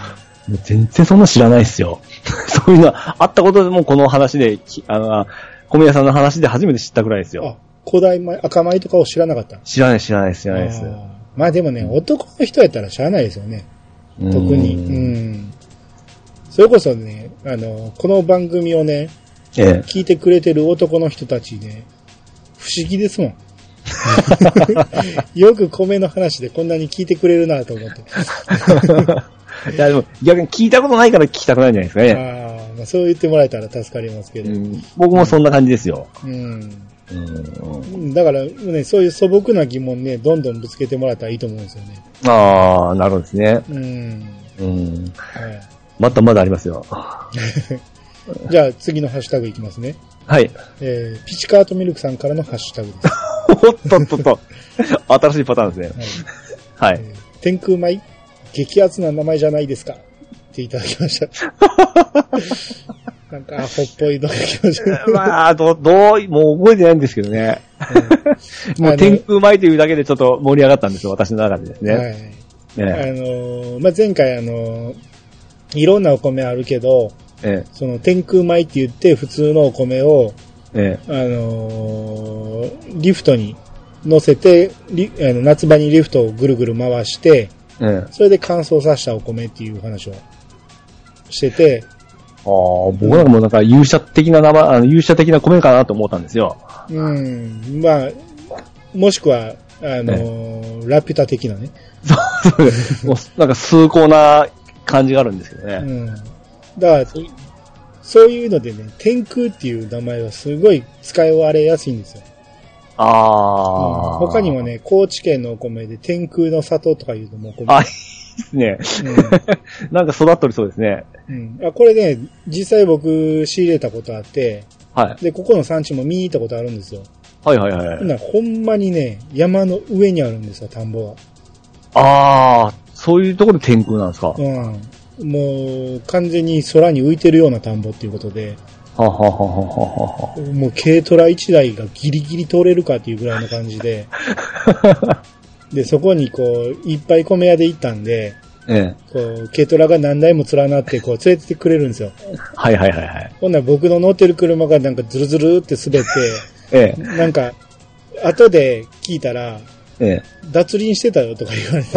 全然そんな知らないですよ。そういうのは、あったことでもこの話で、きあの、米屋さんの話で初めて知ったぐらいですよ。あ、古代米、赤米とかを知らなかった。知らない、知らないです、知らないです。まあでもね、男の人やったら知らないですよね。特に。ううんん。それこそね、あの、この番組をね、ええ。聞いてくれてる男の人たちね、不思議ですもん。よく米の話でこんなに聞いてくれるなと思って。いや、でも逆に聞いたことないから聞きたくないんじゃないですかね。ああ、まあ、そう言ってもらえたら助かりますけど。うん、僕もそんな感じですよ。うん。うん、だから、ね、そういう素朴な疑問ね、どんどんぶつけてもらったらいいと思うんですよね。ああ、なるほどですね。うん。うん。はい。まだまだありますよ。じゃあ次のハッシュタグいきますね。はい。えー、ピチカートミルクさんからのハッシュタグです。おっとっとっと。新しいパターンですね。はい。はい。えー天空米？激アツな名前じゃないですかっていただきました。なんかアホっぽいのが来ましたね。まあ、ど、どう、もう覚えてないんですけどね。もう天空米というだけでちょっと盛り上がったんですよ、私の中でですね。はい。あねのーまあ、前回あのーいろんなお米あるけど、えその天空米って言って普通のお米を、え、えあのーリフトに乗せて、リあの夏場にリフトをぐるぐる回して、え、ええ。それで乾燥させたお米っていう話をしてて、ああ、僕なんかもうなんか勇者的な名前、あの勇者的な米かなと思ったんですよ。うん、まあ、もしくは、あのーラピュタ的なね。そうです。もうなんか崇高な感じがあるんですけどね。うん。だから、そういうのでね、天空っていう名前はすごい使い割れやすいんですよ。ああ、他にも。ね、高知県のお米で天空の里とかいうのもお米。あ、いいですね。なんか育っとりそうですね。うんうんあこれね、実際僕仕入れたことあって、はい。で、ここの産地も見に行ったことあるんですよ。はいはいはいほん。ならほんまにね、山の上にあるんですよ、田んぼああ、そういうところで天空なんですか？はは。うん。もう、完全に空に浮いてるような田んぼっていうことで、はははははは。もう軽トラ1台がギリギリ通れるかっていうぐらいの感じで、で、そこにこう、いっぱい米屋で行ったんで、ええ。こう、軽トラが何台も連なって、こう、連れてってくれるんですよ。はいはいはいはい。ほんなら僕の乗ってる車がなんかズルズルって滑っえて、なんか、後で聞いたら、え。え脱輪してたよとか言われて、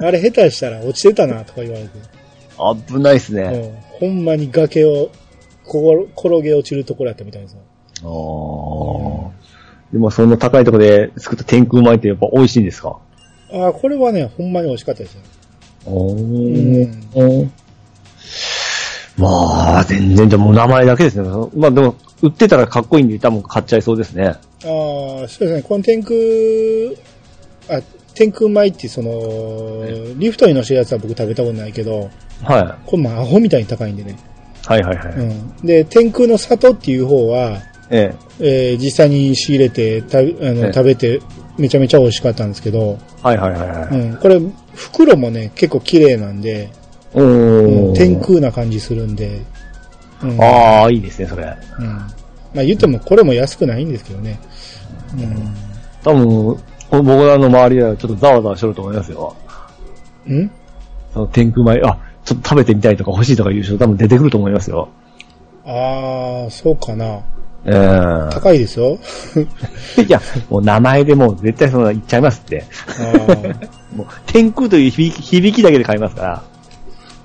あれ下手したら落ちてたなとか言われて、危ないっすね。ほんまに崖を、こ転げ落ちるところやったみたいですよ。あーでもそんな高いところで作った天空米ってやっぱ美味しいんですか？ああ、これはね、ほんまに美味しかったですよ。おーまあ、全然、じゃあもう名前だけですね。まあでも、売ってたらかっこいいんで多分買っちゃいそうですね。ああ、そうですね。この天空、あ、天空米ってその、リフトに乗せるやつは僕食べたことないけど、はこれもアホみたいに高いんでね。い。はいはいはい。うん。で、天空の里っていう方は、ええー実際に仕入れてたあの、ええ食べてめちゃめちゃ美味しかったんですけど、え。はいはいはいはい。うん、これ袋もね結構綺麗なんで、おうんー。天空な感じするんで、うん、ああ、いいですね、それ。うん、まあ言ってもこれも安くないんですけどね。多分、僕らの周りではちょっとざわざわしてると思いますよ。うん？んその天空米、あ、ちょっと食べてみたいとか欲しいとかいう人多分出てくると思いますよ。ああ、そうかな。ええ高いですよ。いや、もう名前でもう絶対そんな言っちゃいますって。もう天空という響きだけで買いますから。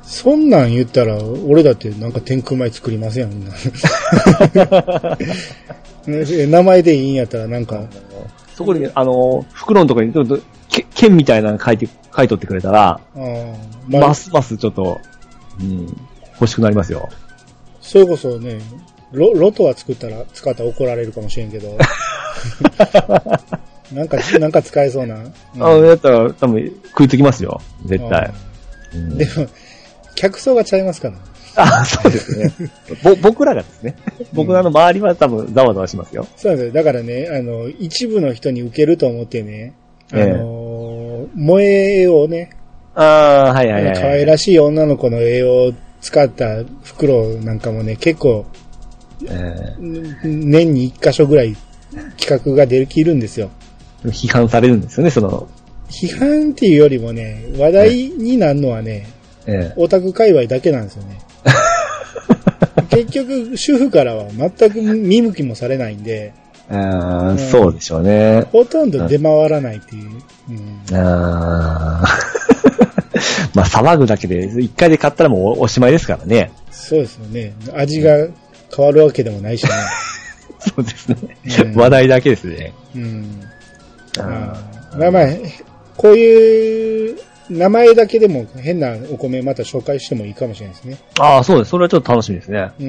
そんなん言ったら、俺だってなんか天空米作りませんよ、みんな。ね 名前でいいんやったらなんか、そこに、あの、袋のところにちょっと、け剣みたいなの書いて、書いとってくれたら、まあますますちょっと、うん、欲しくなりますよ。それこそね、ロ、ロトは作ったら、使ったら怒られるかもしれんけど。なんか、なんか使えそうな。うんあの、やったら多分食いつきますよ。絶対。うんでも、客層がちゃいますから。あ、そうですね。ぼ、僕らがですね。僕らの周りは多分ざわざわしますよ。そうなんですよ。だからね、あの、一部の人に受けると思ってね、あええの、萌え絵をね、ああ、はいはいはい。可愛らしい女の子の絵を使った袋なんかもね、結構、え年に一箇所ぐらい企画ができるんですよ。ー批判されるんですよね、その、批判っていうよりもね、話題になるのはね、えオタク界隈だけなんですよね。結局、主婦からは全く見向きもされないんで、えーうんそうでしょうね。ほとんど出回らないっていう。うんあー まあ、騒ぐだけで、一回で買ったらもうおおしまいですからね。そうですよね。味が変わるわけでもないしね。そうですね。うん話題だけですね。うん。あまあまあ、こういう名前だけでも変なお米また紹介してもいいかもしれないですね。あー、そうです。それはちょっと楽しみですね。うん。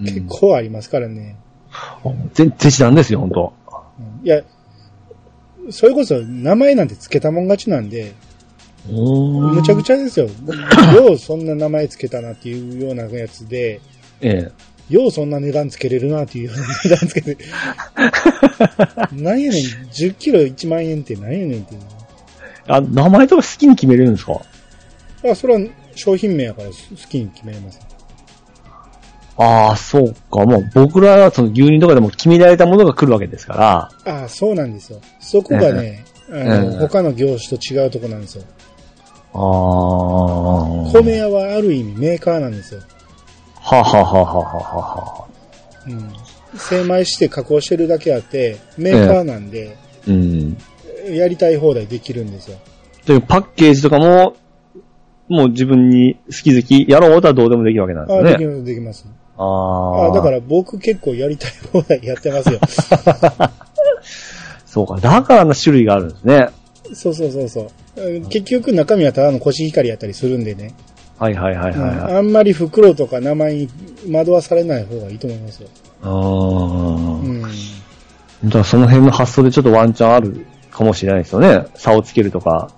うん結構ありますからね。全然知なんですよ、本当うんいや、それこそ名前なんて付けたもん勝ちなんで、むちゃくちちゃですよ。ようそんな名前つけたなっていうようなやつで、ゃ。ええ。ようそんな値段つけれるなっていう値段つけて。なんやねん、10キロ1万円ってなんやねんっていう。あ、名前とか好きに決めれるんですか？あ、それは商品名やから好きに決めれます。ああ、そうか。もう僕らはその牛乳とかでも決められたものが来るわけですから。あそうなんですよ。そこがね、あの、うん他の業種と違うとこなんですよ。ああ。米屋はある意味メーカーなんですよ。はあはあはあはあはあはあ。うん。精米して加工してるだけあって、メーカーなんで、うん。やりたい放題できるんですよ。で、パッケージとかも、もう自分に好き好き、やろうとはどうでもできるわけなんですね。できます、できます。ああ。あだか。ら僕結構やりたい放題やってますよ。そうか。だからな種類があるんですね。そうそうそうそう。うん結局中身はただのコシヒカリやったりするんでね。はいはいはいはい、うんはい。あんまり袋とか名前に惑わされない方がいいと思いますよ。あうーん。その辺の発想でちょっとワンチャンあるかもしれないですよね。差をつけるとか。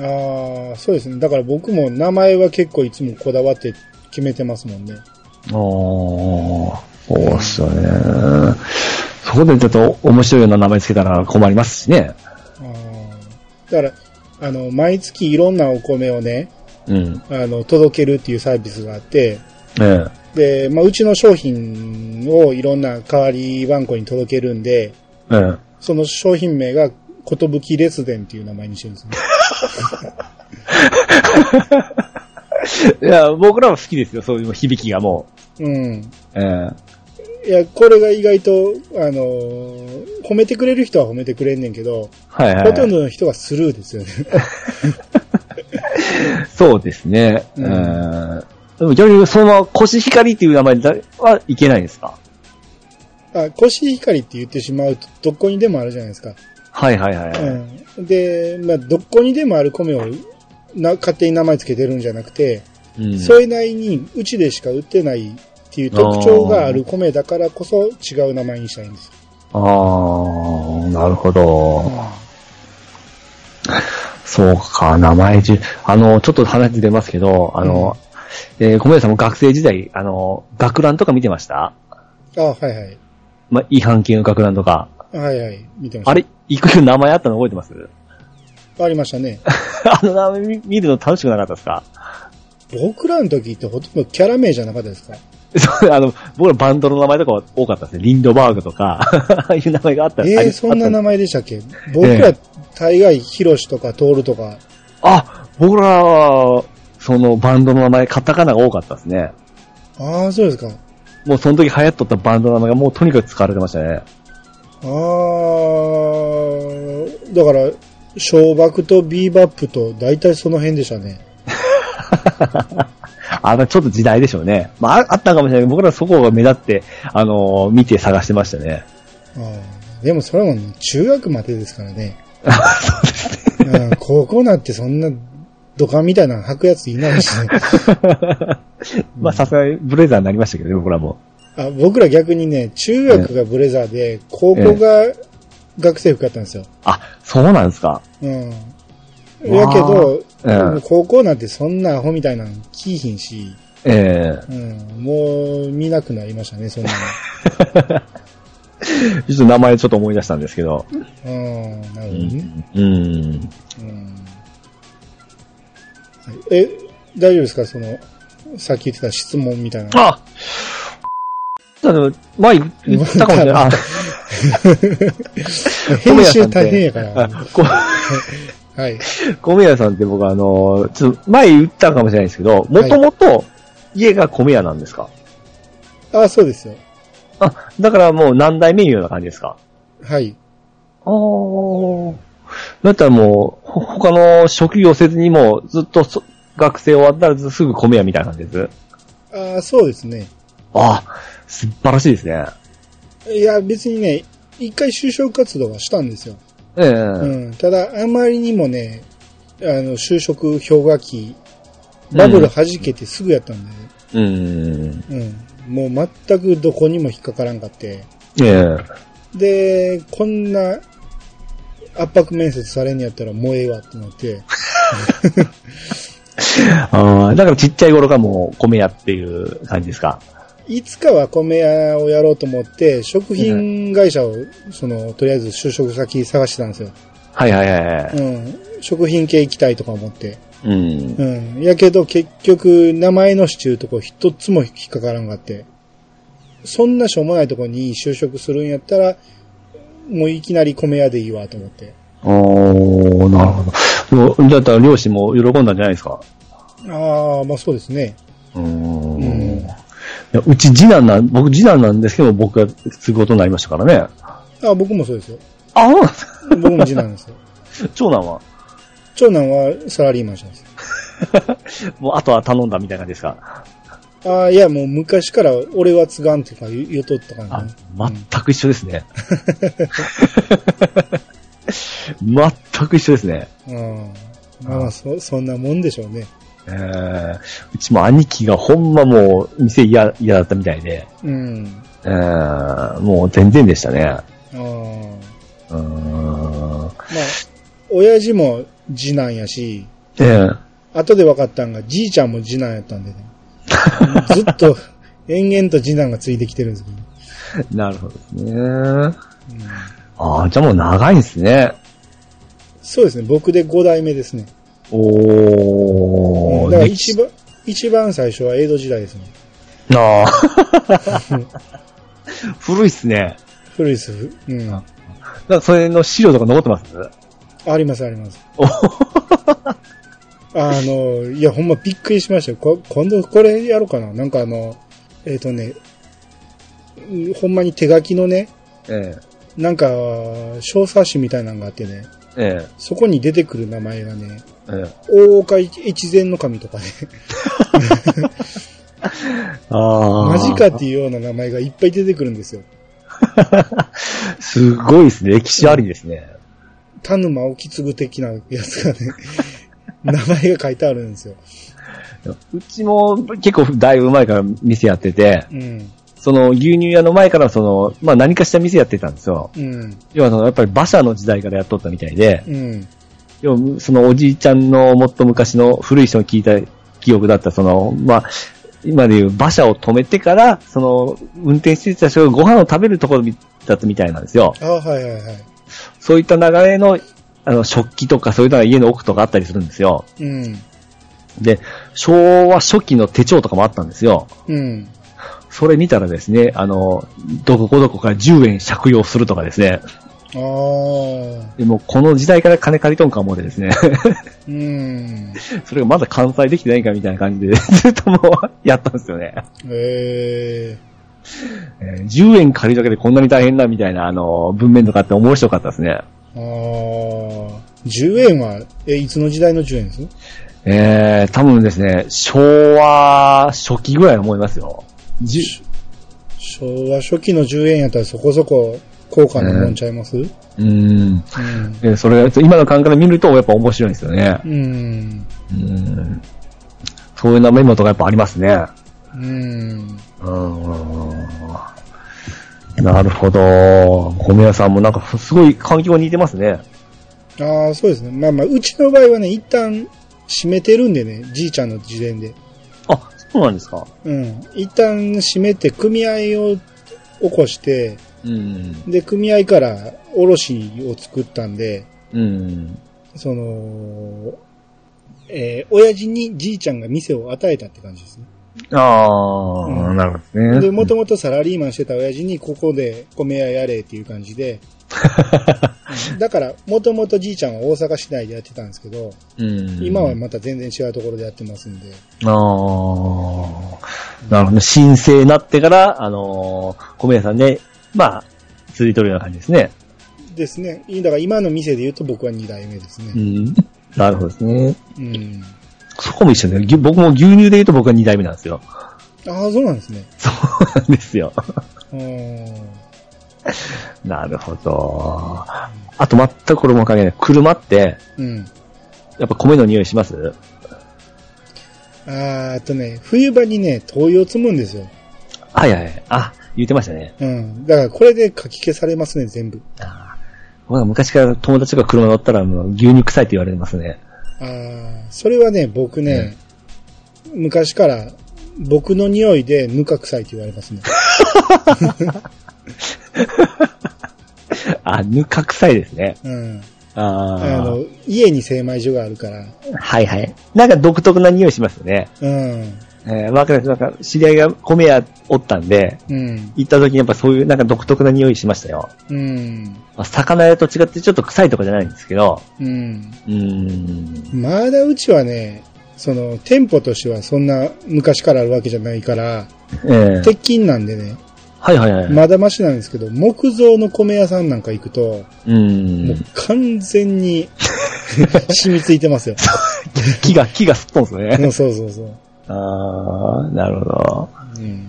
ああ、そうですね。だから僕も名前は結構いつもこだわって決めてますもんね。ああ、そうっすよね。そこでちょっと面白いような名前つけたら困りますしね。あーだから、あの、毎月いろんなお米をね、うん。あの、届けるっていうサービスがあって、えで、まあ、うちの商品をいろんな代わり番号に届けるんで、え。えその商品名が、ことぶき列伝っていう名前にしてるんです。いや、僕らは好きですよ。そういう響きがもうん。う。ええ。いや、これが意外と、あのー褒めてくれる人は褒めてくれんねんけど、はいはい、ほとんどの人がスルーですよね。そそうですね。ううんん。でも逆にそのままコシヒカリっていう名前はいけないんですか？あ、コシヒカリって言ってしまうと、どこにでもあるじゃないですか。はいはいはい。うん。で、まあ、どこにでもある米をな勝手に名前つけてるんじゃなくて、うんそれなりにうちでしか売ってないっていう特徴がある米だからこそ違う名前にしたいんですよ。ああ、なるほど。そうか、名前じ、あの、ちょっと話出ますけど、あの、えー、小宮さんも学生時代、あの、学ランとか見てました？あ、はいはい。まあ、違反系の学ランとか。はいはい。見てました。あれ、いく名前あったの覚えてます？ありましたね。あの名前見見るの楽しくなかったですか？僕らの時ってほとんどキャラ名じゃなかったですか？そうあの、僕らバンドの名前とかは多かったですね。リンドバーグとか、ああいう名前があったえありー、そんな名前でしたっけ？僕ら、大概、ヒロシとかトールとか、たあ、僕らは、そのバンドの名前、カタカナが多かったですね。ああ、そうですか。もうその時流行っとったバンドの名前がもうとにかく使われてましたね。ああ、だから、小爆とビーバップと大体その辺でしたね。あの、ちょっと時代でしょうね。まあ、ああったかもしれないけど、僕らそこが目立って、あのー見て探してましたね。あーでもそれも中学までですからね。うん、高校なってそんな土管みたいなの履くやついないしね。まあ、さすがにブレザーになりましたけどね、僕らも。あ僕ら逆にね、中学がブレザーで、高校が学生服やったんですよ。あ、そうなんですか。うん。やけど、うん高校なんてそんなアホみたいなの着いひんし、ええうん、もう見なくなりましたね、そんな ちょっと名前ちょっと思い出したんですけど。の。うん、なるほどね。うん。うんえ、大丈夫ですか？その、さっき言ってた質問みたいな。ああの、前言ったかもしれない。あ 編集大変やかあら。こ はい。米屋さんって僕あの、ちょっと前言ったかもしれないですけど、もともと家が米屋なんですか、あ、そうですよ。あ、だからもう何代目いうような感じですか？はい。ああ。だったらもう、ほ他の職業せずにもうずっとそ学生終わったらすぐ米屋みたいな感じです？あそうですね。あ素晴らしいですね。いや、別にね、一回就職活動はしたんですよ。ええうん。ただ、あまりにもね、あの、就職氷河期、バブル弾けてすぐやったんで、うん。うん。もう全くどこにも引っかからんかって。ええで、こんな圧迫面接されんやったらもうええわってなって、ああ、だからちっちゃい頃からもう米屋っていう感じですか？いつかは米屋をやろうと思って、食品会社を、その、とりあえず就職先探してたんですよ。はいはいはいはい。うん。食品系行きたいとか思って。うん。うん。やけど結局、名前の支中とこ一つも引っかからんかって。そんなしょうもないとこに就職するんやったら、もういきなり米屋でいいわと思って。おー、なるほど。もうだったら両親も喜んだんじゃないですか？ああ、まあそうですね。うーうんうち次男なん、僕次男なんですけど、僕が継ぐことになりましたからね。あ僕もそうですよ。あ、僕も次男ですよ。長男は？長男はサラリーマンしたんです。もうあとは頼んだみたいな感じですか？ああ、いやもう昔から俺は継がんとか言う言うとったからあね。、全く一緒ですね。全く一緒ですね。うん。まあまあ、そ、そんなもんでしょうね。えー、うちも兄貴がほんまもう店嫌、嫌だったみたいで、うん。えー、もう全然でしたね。ああ。うーん。まあ、親父も次男やし、ええ後で分かったんが、じいちゃんも次男やったんでね。ずっと、延々と次男がついてきてるんですけど。なるほどですね。ああ、じゃあもう長いんですね。そうですね、僕で5代目ですね。おー。だから一番、一番最初は江戸時代ですね。ああ。古いっすね。古いです。うん。だからそれの資料とか残ってます？あります、あります。おあの、いや、ほんまびっくりしましたよ。こ今度これやろうかな。なんかあの、えっ、とね、うんほんまに手書きのね、えなんか、小冊子みたいなのがあってね、え。えそこに出てくる名前がね、うん。大岡越前の神とかね、ああ。マジかっていうような名前がいっぱい出てくるんですよ。すごいですね。歴史ありですね。田沼沖継的なやつがね、名前が書いてあるんですよ。うちも結構だいぶ前から店やってて、うん。その牛乳屋の前からその、まあ何かしら店やってたんですよ。うん。要はそのやっぱり馬車の時代からやっとったみたいで、うん。要はそのおじいちゃんのもっと昔の古い人に聞いた記憶だった、その、まあ、今でいう馬車を止めてから、その、運転してた人がご飯を食べるところだったみたいなんですよ。あはいはいはい。そういった流れの、あの、食器とかそういうのが家の奥とかあったりするんですよ。うん。で、昭和初期の手帳とかもあったんですよ。うん。それ見たらですね、あの、どこどこから10円借用するとかですね。ああ。でもこの時代から金借りとんかもでですね。うん。それがまだ完済できてないかみたいな感じで、ずっともうやったんですよね。え えー10円借りるだけでこんなに大変なみたいな、あの、文面とかって面白かったですね。ー、ああ。10円は、え、いつの時代の10円です？えー、多分ですね、昭和初期ぐらい思いますよ。昭和初期の10円やったらそこそこ高価なもんちゃいます、うーん。うん。えーそれが、今の感覚で見るとやっぱ面白いんですよね。うん。うん。そういうなメモとかやっぱありますね。うん。うん。なるほど。米屋さんもなんかすごい環境に似てますね。ああ、そうですね。まあまあ、うちの場合はね、一旦閉めてるんでね、じいちゃんの時点で。あ、そうなんですか。うん。一旦閉めて組合を起こして、うん。で、組合から卸を作ったんで、うん。その、えー、親父にじいちゃんが店を与えたって感じですね。ああ、うんなるほどね。で、もともとサラリーマンしてた親父にここで米屋やれっていう感じで、う んだから、もともとじいちゃんは大阪市内でやってたんですけど、うん。今はまた全然違うところでやってますんで、ああ、なるほどね。申請になってから、あのー、米屋さんで、まあ、続いとるような感じですね。ですね。だから今の店で言うと僕は2代目ですね。ん。なるほどですね。うん。そこも一緒で、僕も牛乳で言うと僕は2代目なんですよ。ああ、そうなんですね。そうなんですよ。うん。なるほど。あと全くこれも関係ない。車って、うん。やっぱ米の匂いします？あーあとね、冬場にね、灯油を積むんですよ。はいはい。あ、言ってましたね。うん。だからこれでかき消されますね、全部。あ僕は昔から友達が車乗ったらもう牛乳臭いって言われてますね。ああ、それはね、僕ね、昔から僕の匂いでぬか臭いって言われますね。あ、ぬか臭いですね。うん。ああの、家に精米所があるから。あ。はいはい。なんか独特な匂いしますよね。うん。えー、わかります。なんか、知り合いが米屋おったんで、うん。行った時にやっぱそういうなんか独特な匂いしましたよ。うん。まあ、魚屋と違ってちょっと臭いとかじゃないんですけど、うん。うーん。まだうちはね、その、店舗としてはそんな昔からあるわけじゃないから、ええ鉄筋なんでね、はいはいはい。まだマシなんですけど、木造の米屋さんなんか行くと、うー。もうん完全に染みついてますよ。木が、木がすっとんですね。うんそうそうそう。ああ、なるほど。うん。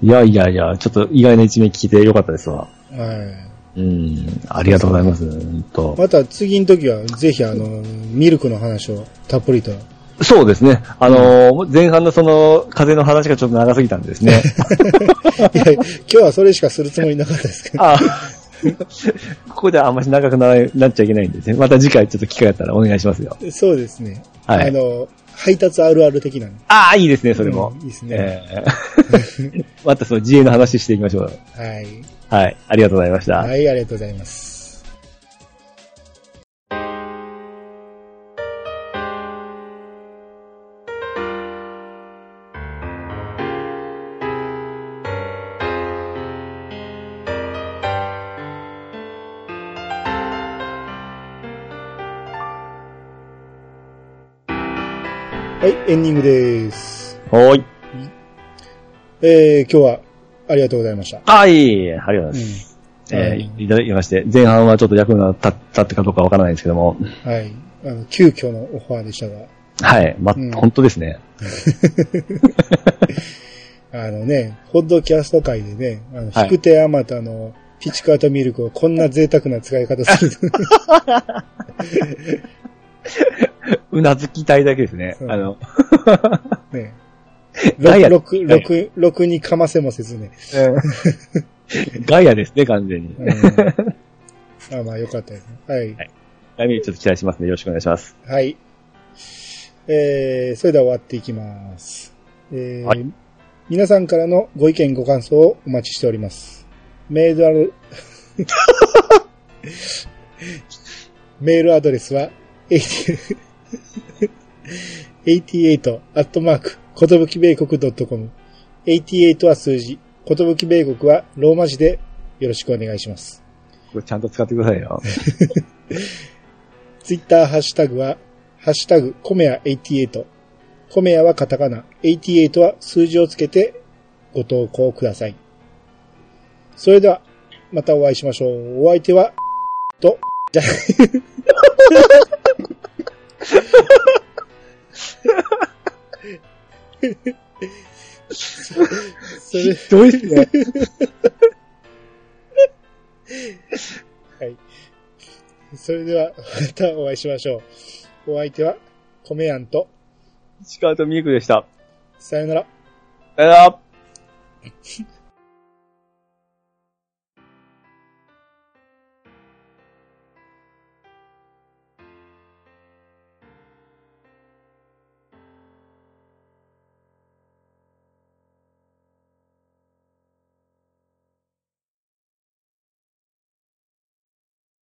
いやいやいや、ちょっと意外な一面聞いてよかったですわ。はい。うん。ありがとうございます。うんと。また次の時は、ぜひあの、ミルクの話をたっぷりと。そうですね。あのー前半のその、風の話がちょっと長すぎたんでですね。いや、今日はそれしかするつもりなかったですけど。あ ここではあんまし長くななっちゃいけないんですね。また次回ちょっと機会あったらお願いしますよ。そうですね。はいあの、配達あるある的なの。ああ、いいですね、それも。うんいいですね。えー またその自営の話していきましょう。はい。はい。ありがとうございました。はい、ありがとうございます。エンディングです。はーい。えー、今日はありがとうございました。ああ、いありがとうございます。うんえーいただきまして、前半はちょっと役が立立ったかどうかわからないですけども。はい。ああの、急遽のオファーでしたが、はい。ま、うん本当ですね。あのね、ホッドキャスト界でね、あの、はい引く手あまたのピチカートミルクをこんな贅沢な使い方する。うなずきたいだけですね。うんあの、ね。ガイアろく、ろく、ろくにかませもせずね。ガイアですね、完全に。うん、あまあ、よかったですね。はい。来年ちょっと期待しますね。よろしくお願いします。はい。えー、それでは終わっていきます。えーはい皆さんからのご意見ご感想をお待ちしております。メールアル、メールアドレスは、88 88アットマーク、ことぶき米国 .com。88は数字、ことぶき米国はローマ字でよろしくお願いします。これちゃんと使ってくださいよ。ツイッターハッシュタグは、ハッシュタグ、コメヤ88。コメヤはカタカナ、88は数字をつけてご投稿ください。それでは、またお会いしましょう。お相手は、と、じゃ、それ、ひどいですね。はい。それでは、またお会いしましょう。お相手は、コメヤンと、シカートミルクでした。さよなら。さよなら。